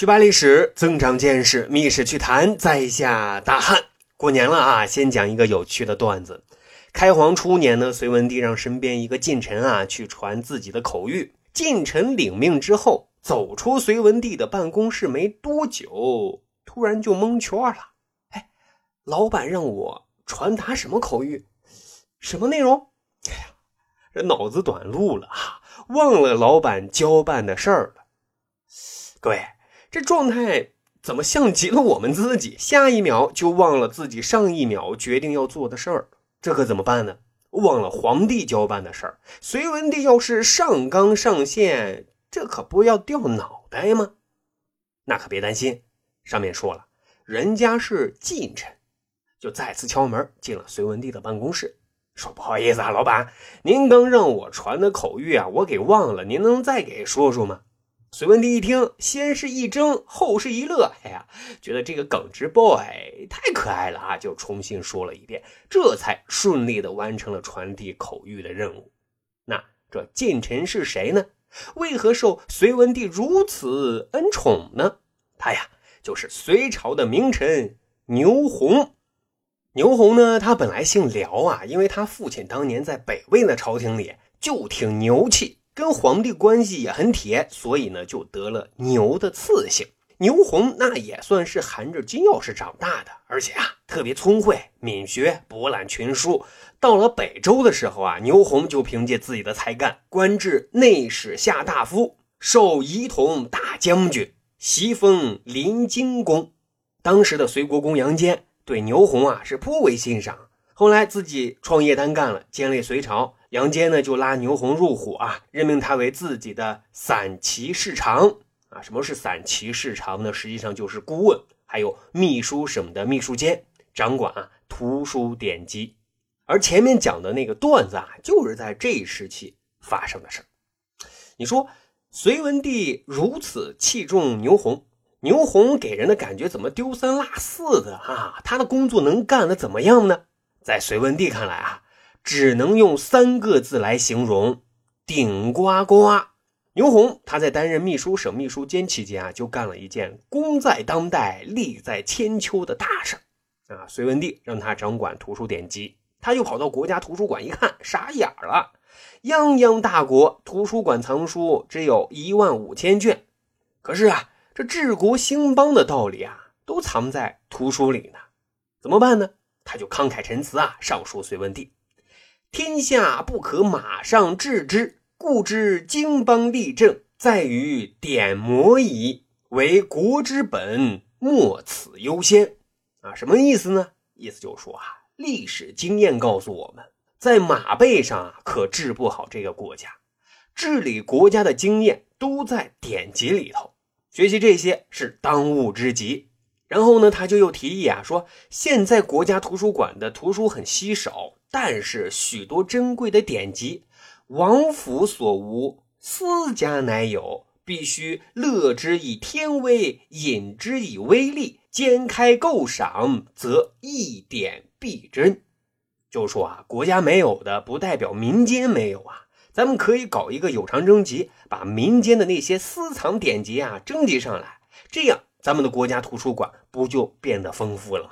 去扒历史，增长见识，密室趣谈，在下大汉。过年了啊，先讲一个有趣的段子。开皇初年呢，隋文帝让身边一个近臣啊去传自己的口谕。近臣领命之后，走出隋文帝的办公室没多久，突然就蒙圈了。哎，老板让我传达什么口谕？什么内容？哎呀，这脑子短路了啊，忘了老板交办的事儿了。各位，这状态怎么像极了我们自己？下一秒就忘了自己上一秒决定要做的事儿。这可怎么办呢？忘了皇帝交办的事儿，隋文帝要是上纲上线，这可不要掉脑袋吗？那可别担心，上面说了，人家是近臣，就再次敲门进了隋文帝的办公室，说：“不好意思啊，老板，您刚让我传的口谕啊，我给忘了，您能再给说说吗？”隋文帝一听，先是一怔，后是一乐，哎呀，觉得这个耿直 boy 太可爱了啊，就重新说了一遍，这才顺利的完成了传递口谕的任务。那这近臣是谁呢？为何受隋文帝如此恩宠呢？他呀，就是隋朝的名臣牛弘。牛弘呢，他本来姓辽啊，因为他父亲当年在北魏的朝廷里就挺牛气。跟皇帝关系也很铁，所以呢就得了牛的赐姓。牛弘那也算是含着金钥匙长大的，而且啊特别聪慧敏学，博览群书。到了北周的时候啊，牛弘就凭借自己的才干，官至内史下大夫，授仪同大将军，袭封临津公。当时的隋国公杨坚对牛弘啊是颇为欣赏。后来自己创业单干了，建立隋朝。杨坚呢就拉牛弘入伙啊，任命他为自己的散骑侍长啊。什么是散骑侍长呢？实际上就是顾问，还有秘书省的秘书监，掌管啊图书典籍。而前面讲的那个段子啊，就是在这一时期发生的事你说隋文帝如此器重牛弘，牛弘给人的感觉怎么丢三落四的啊？他的工作能干的怎么样呢？在隋文帝看来啊。只能用三个字来形容：顶呱呱。牛弘他在担任秘书省秘书监期间啊，就干了一件功在当代、利在千秋的大事啊。隋文帝让他掌管图书典籍，他就跑到国家图书馆一看，傻眼了。泱泱大国，图书馆藏书只有一万五千卷，可是啊，这治国兴邦的道理啊，都藏在图书里呢。怎么办呢？他就慷慨陈词啊，上书隋文帝。天下不可马上治之，故知经邦立政在于典谟矣。为国之本，莫此优先。啊，什么意思呢？意思就是说啊，历史经验告诉我们，在马背上啊可治不好这个国家。治理国家的经验都在典籍里头，学习这些是当务之急。然后呢，他就又提议啊，说现在国家图书馆的图书很稀少。但是许多珍贵的典籍，王府所无，私家乃有，必须乐之以天威，引之以威力，兼开购赏，则一点必真。就说啊，国家没有的，不代表民间没有啊。咱们可以搞一个有偿征集，把民间的那些私藏典籍啊征集上来，这样咱们的国家图书馆不就变得丰富了吗？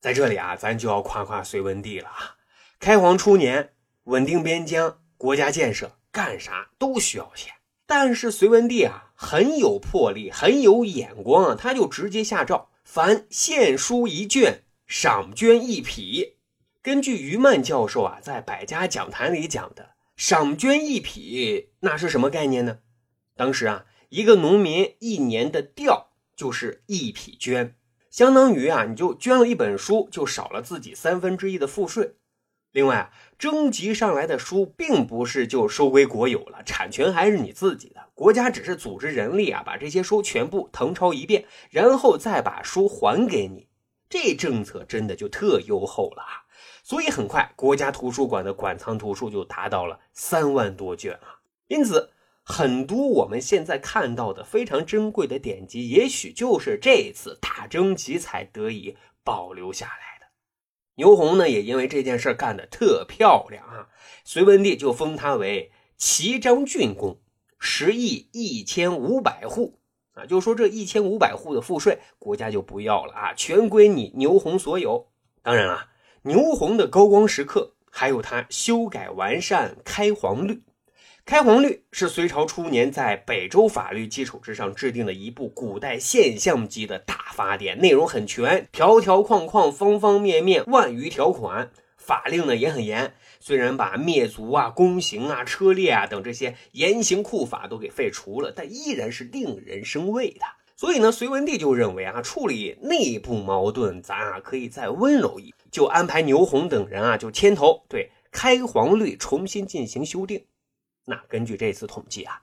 在这里啊，咱就要夸夸隋文帝了啊。开皇初年，稳定边疆，国家建设，干啥都需要钱。但是隋文帝啊，很有魄力，很有眼光啊，他就直接下诏，凡献书一卷，赏绢一匹。根据于曼教授啊，在百家讲坛里讲的，赏绢一匹，那是什么概念呢？当时啊，一个农民一年的调就是一匹绢，相当于啊，你就捐了一本书，就少了自己三分之一的赋税。另外，征集上来的书并不是就收归国有了，产权还是你自己的。国家只是组织人力啊，把这些书全部誊抄一遍，然后再把书还给你。这政策真的就特优厚了啊！所以很快，国家图书馆的馆藏图书就达到了三万多卷啊。因此，很多我们现在看到的非常珍贵的典籍，也许就是这次大征集才得以保留下来。牛弘呢，也因为这件事干得特漂亮啊，隋文帝就封他为齐章郡公，十亿一千五百户。啊，就说这一千五百户的赋税，国家就不要了啊，全归你牛弘所有。当然了，牛弘的高光时刻还有他修改完善开皇律。开皇律是隋朝初年在北周法律基础之上制定的一部古代现象级的大法典，内容很全，条条框框、方方面面，万余条款，法令呢也很严。虽然把灭族啊、宫刑啊、车裂啊等这些严刑酷法都给废除了，但依然是令人生畏的。所以呢，隋文帝就认为啊，处理内部矛盾，咱啊可以再温柔一点，就安排牛弘等人啊就牵头对开皇律重新进行修订。那根据这次统计啊，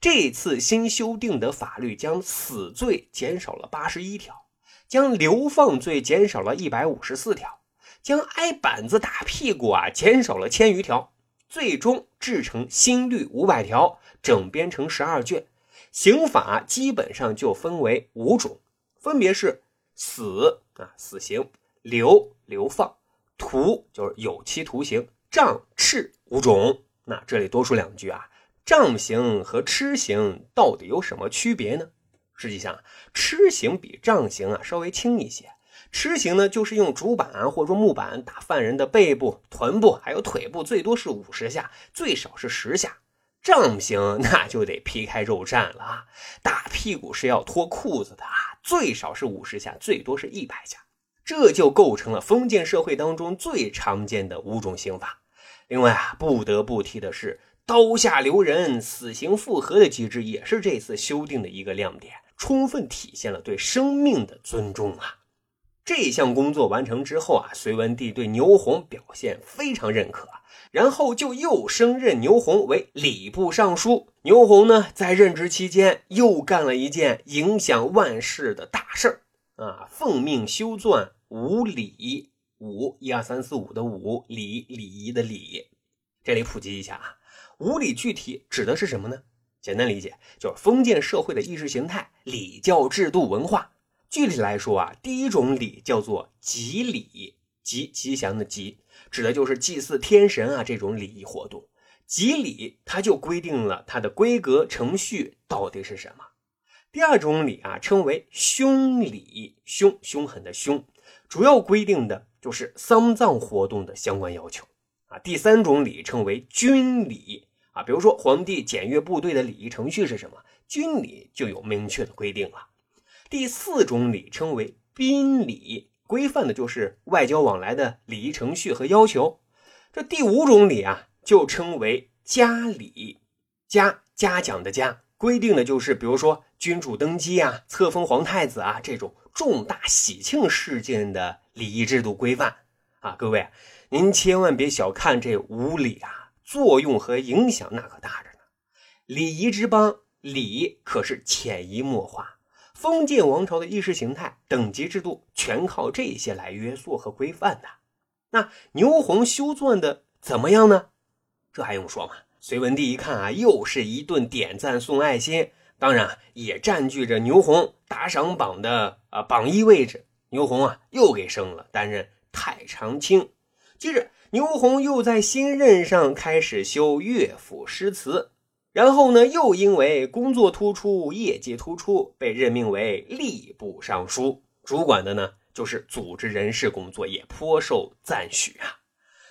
这次新修订的法律将死罪减少了八十一条，将流放罪减少了一百五十四条，将挨板子打屁股啊减少了千余条，最终制成新律五百条，整编成十二卷。刑法基本上就分为五种，分别是死啊死刑、流流放、徒就是有期徒刑、杖笞五种。那这里多说两句啊，杖刑和笞刑到底有什么区别呢？实际上，笞刑比杖刑啊稍微轻一些。笞刑呢，就是用竹板或者说木板打犯人的背部、臀部还有腿部，最多是五十下，最少是十下。杖刑那就得皮开肉绽了啊，打屁股是要脱裤子的啊，最少是五十下，最多是一百下，这就构成了封建社会当中最常见的五种刑法。另外啊，不得不提的是，刀下留人、死刑复核的机制也是这次修订的一个亮点，充分体现了对生命的尊重啊。这项工作完成之后啊，隋文帝对牛弘表现非常认可，然后就又升任牛弘为礼部尚书。牛弘呢，在任职期间又干了一件影响万世的大事儿啊，奉命修撰五礼。五一二三四五的五礼礼仪的礼，这里普及一下啊，五礼具体指的是什么呢？简单理解就是封建社会的意识形态、礼教制度、文化。具体来说啊，第一种礼叫做吉礼，吉吉祥的吉，指的就是祭祀天神啊这种礼仪活动。吉礼它就规定了它的规格程序到底是什么。第二种礼啊，称为凶礼，凶凶狠的凶，主要规定的。就是丧葬活动的相关要求啊。第三种礼称为军礼啊，比如说皇帝检阅部队的礼仪程序是什么，军礼就有明确的规定了。第四种礼称为宾礼，规范的就是外交往来的礼仪程序和要求。这第五种礼啊，就称为嘉礼，嘉嘉奖的嘉，规定的就是比如说君主登基啊、册封皇太子啊这种重大喜庆事件的。礼仪制度规范啊，各位，您千万别小看这五礼啊，作用和影响那可大着呢。礼仪之邦，礼可是潜移默化，封建王朝的意识形态、等级制度全靠这些来约束和规范的。那牛弘修撰的怎么样呢？这还用说吗？隋文帝一看啊，又是一顿点赞送爱心，当然也占据着牛弘打赏榜的啊榜一位置。牛弘啊，又给升了，担任太常卿。接着，牛弘又在新任上开始修乐府诗词，然后呢，又因为工作突出、业绩突出，被任命为吏部尚书，主管的呢就是组织人事工作，也颇受赞许啊。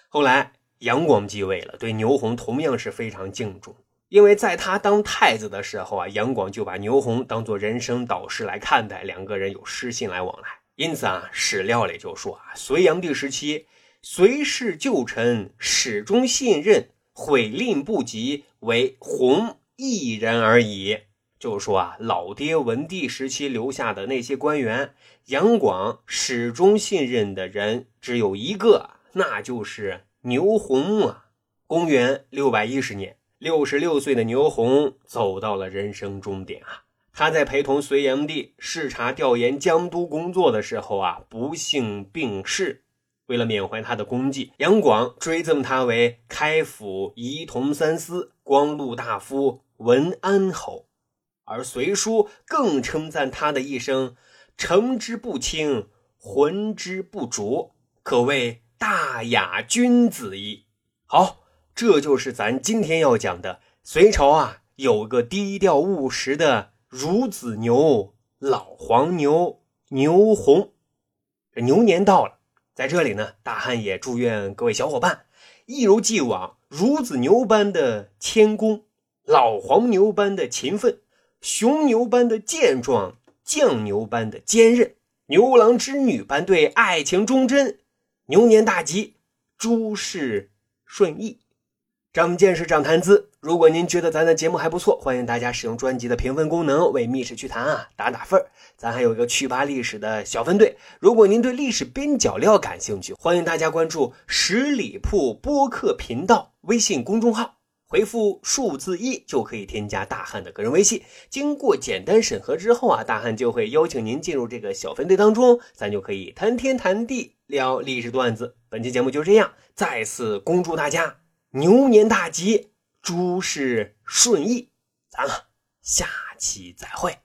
后来杨广继位了，对牛弘同样是非常敬重，因为在他当太子的时候啊，杨广就把牛弘当做人生导师来看待，两个人有诗信来往来。因此啊，史料里就说啊，隋炀帝时期，隋氏旧臣始终信任，悔令不及，为弘一人而已。就是说啊，老爹文帝时期留下的那些官员，杨广始终信任的人只有一个，那就是牛弘啊。公元六百一十年，六十六岁的牛弘走到了人生终点啊。他在陪同隋炀帝视察调研江都工作的时候啊，不幸病逝。为了缅怀他的功绩，杨广追赠他为开府仪同三司、光禄大夫、文安侯。而隋书更称赞他的一生“诚之不轻，浑之不浊”，可谓大雅君子矣。好，这就是咱今天要讲的隋朝啊，有个低调务实的。孺子牛、老黄牛、牛红。这牛年到了，在这里呢，大汉也祝愿各位小伙伴一如既往，孺子牛般的谦恭，老黄牛般的勤奋，雄牛般的健壮，犟牛般的坚韧，牛郎织女般对爱情忠贞。牛年大吉，诸事顺意。长见识，长谈资。如果您觉得咱的节目还不错，欢迎大家使用专辑的评分功能为《密室趣谈》啊打打分咱还有一个趣扒历史的小分队。如果您对历史边角料感兴趣，欢迎大家关注十里铺播客频道微信公众号，回复数字一就可以添加大汉的个人微信。经过简单审核之后啊，大汉就会邀请您进入这个小分队当中，咱就可以谈天谈地聊历史段子。本期节目就这样，再次恭祝大家。牛年大吉，诸事顺意，咱们下期再会。